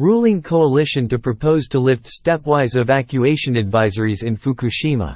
ruling coalition to propose to lift stepwise evacuation advisories in Fukushima.